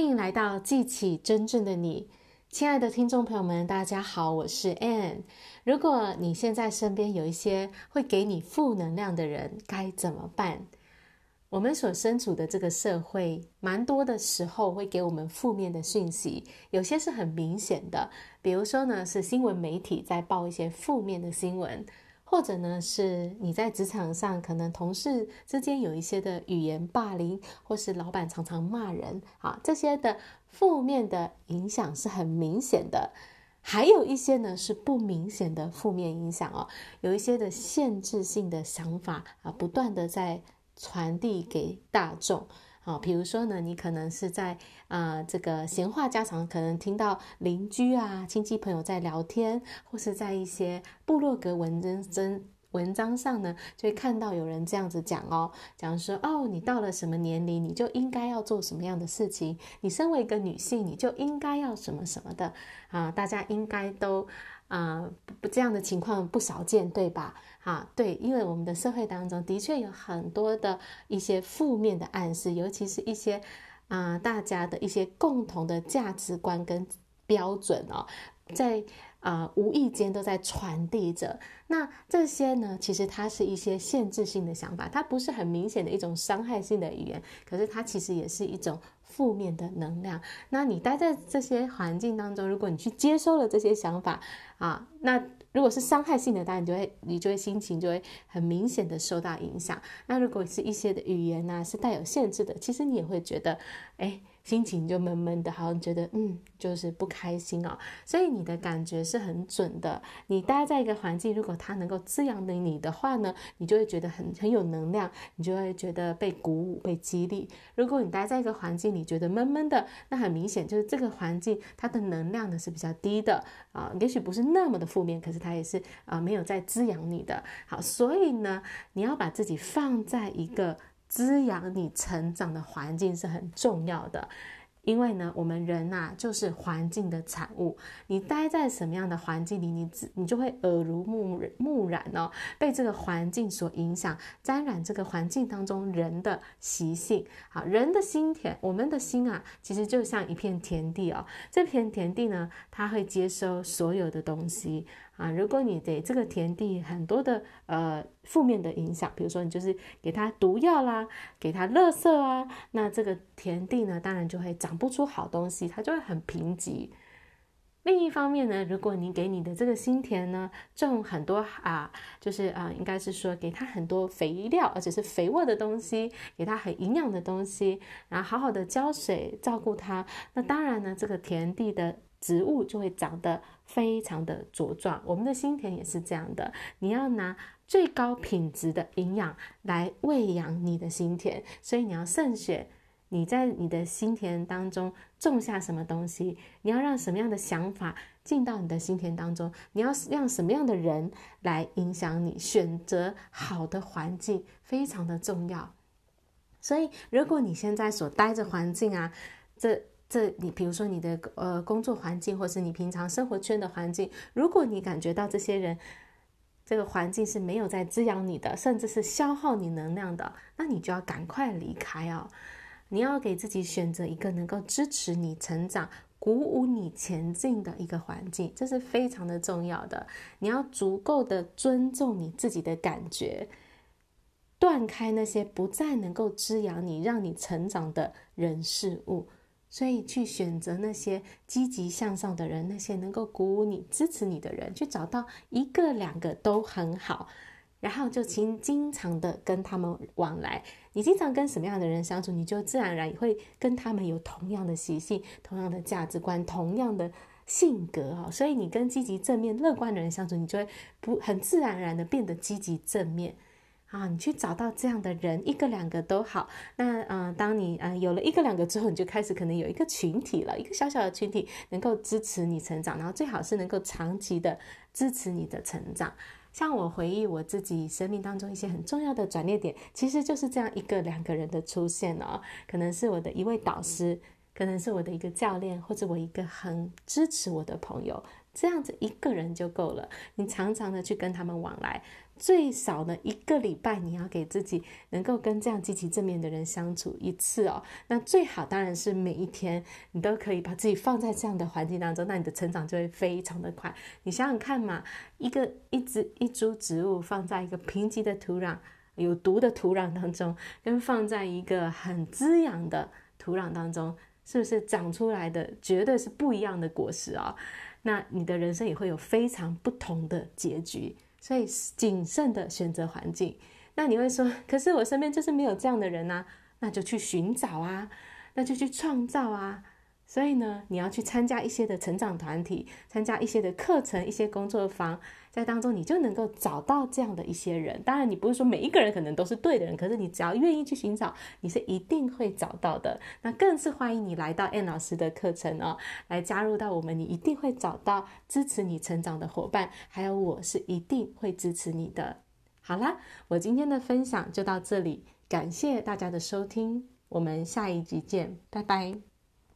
欢迎来到记起真正的你，亲爱的听众朋友们，大家好，我是 Ann。如果你现在身边有一些会给你负能量的人，该怎么办？我们所身处的这个社会，蛮多的时候会给我们负面的讯息，有些是很明显的，比如说呢，是新闻媒体在报一些负面的新闻，或者呢，是你在职场上可能同事之间有一些的语言霸凌，或是老板常常骂人，啊，这些的负面的影响是很明显的。还有一些呢是不明显的负面影响哦，有一些的限制性的想法啊，不断的在。传递给大众，好，比如说呢，你可能是在啊、呃、这个闲话家常，可能听到邻居啊、亲戚朋友在聊天，或是在一些部落格文章文章上呢，就会看到有人这样子讲哦，讲说哦，你到了什么年龄，你就应该要做什么样的事情，你身为一个女性，你就应该要什么什么的啊，大家应该都。啊、呃，不这样的情况不少见，对吧？哈，对，因为我们的社会当中的确有很多的一些负面的暗示，尤其是一些啊、大家的一些共同的价值观跟标准哦，在啊、无意间都在传递着。那这些呢，其实它是一些限制性的想法，它不是很明显的一种伤害性的语言，可是它其实也是一种。负面的能量，那你待在这些环境当中，如果你去接收了这些想法啊，那如果是伤害性的，当然你就会你就会心情就会很明显的受到影响。那如果是一些的语言呢、是带有限制的，其实你也会觉得，哎。心情就闷闷的，好像觉得嗯，就是不开心哦。所以你的感觉是很准的。你待在一个环境，如果它能够滋养你你的话呢，你就会觉得很很有能量，你就会觉得被鼓舞、被激励。如果你待在一个环境，你觉得闷闷的，那很明显就是这个环境它的能量呢是比较低的啊，也许不是那么的负面，可是它也是啊没有在滋养你的。好，所以呢，你要把自己放在一个。滋养你成长的环境是很重要的，因为呢，我们人呐、啊、就是环境的产物。你待在什么样的环境里，你你就会耳濡目目染哦，被这个环境所影响，沾染这个环境当中人的习性。好，人的心田，我们的心啊，其实就像一片田地哦。这片田地呢，它会接收所有的东西。啊，如果你给这个田地很多的呃负面的影响，比如说你就是给它毒药啦，给它垃圾啊，那这个田地呢，当然就会长不出好东西，它就会很贫瘠。另一方面呢，如果你给你的这个心田呢种很多啊，就是啊，应该是说给它很多肥料，而且是肥沃的东西，给它很营养的东西，然后好好的浇水照顾它，那当然呢，这个田地的。植物就会长得非常的茁壮，我们的心田也是这样的。你要拿最高品质的营养来喂养你的心田，所以你要慎选你在你的心田当中种下什么东西，你要让什么样的想法进到你的心田当中，你要让什么样的人来影响你，选择好的环境非常的重要。所以，如果你现在所待的环境啊，这。这你比如说你的呃工作环境，或是你平常生活圈的环境，如果你感觉到这些人这个环境是没有在滋养你的，甚至是消耗你能量的，那你就要赶快离开哦。你要给自己选择一个能够支持你成长、鼓舞你前进的一个环境，这是非常的重要的。你要足够的尊重你自己的感觉，断开那些不再能够滋养你、让你成长的人事物。所以，去选择那些积极向上的人，那些能够鼓舞你、支持你的人，去找到一个、两个都很好，然后就请经常的跟他们往来。你经常跟什么样的人相处，你就自然而然也会跟他们有同样的习性、同样的价值观、同样的性格啊。所以，你跟积极正面、乐观的人相处，你就会不很自然而然的变得积极正面。啊，你去找到这样的人，一个两个都好。那嗯、当你嗯、有了一个两个之后，你就开始可能有一个群体了，一个小小的群体能够支持你成长，然后最好是能够长期的支持你的成长。像我回忆我自己生命当中一些很重要的转捩点，其实就是这样一个两个人的出现哦，可能是我的一位导师，可能是我的一个教练，或者我一个很支持我的朋友，这样子一个人就够了。你常常的去跟他们往来。最少呢一个礼拜，你要给自己能够跟这样积极正面的人相处一次哦。那最好当然是每一天你都可以把自己放在这样的环境当中，那你的成长就会非常的快。你想想看嘛，一个一植一株植物放在一个贫瘠的土壤、有毒的土壤当中，跟放在一个很滋养的土壤当中，是不是长出来的绝对是不一样的果实啊、哦？那你的人生也会有非常不同的结局。所以谨慎的选择环境，那你会说，可是我身边就是没有这样的人啊，那就去寻找啊，那就去创造啊。所以呢，你要去参加一些的成长团体，参加一些的课程，一些工作坊，在当中你就能够找到这样的一些人。当然，你不是说每一个人可能都是对的人，可是你只要愿意去寻找，你是一定会找到的。那更是欢迎你来到 Ann 老师的课程哦，来加入到我们，你一定会找到支持你成长的伙伴，还有我是一定会支持你的。好啦，我今天的分享就到这里，感谢大家的收听，我们下一集见，拜拜。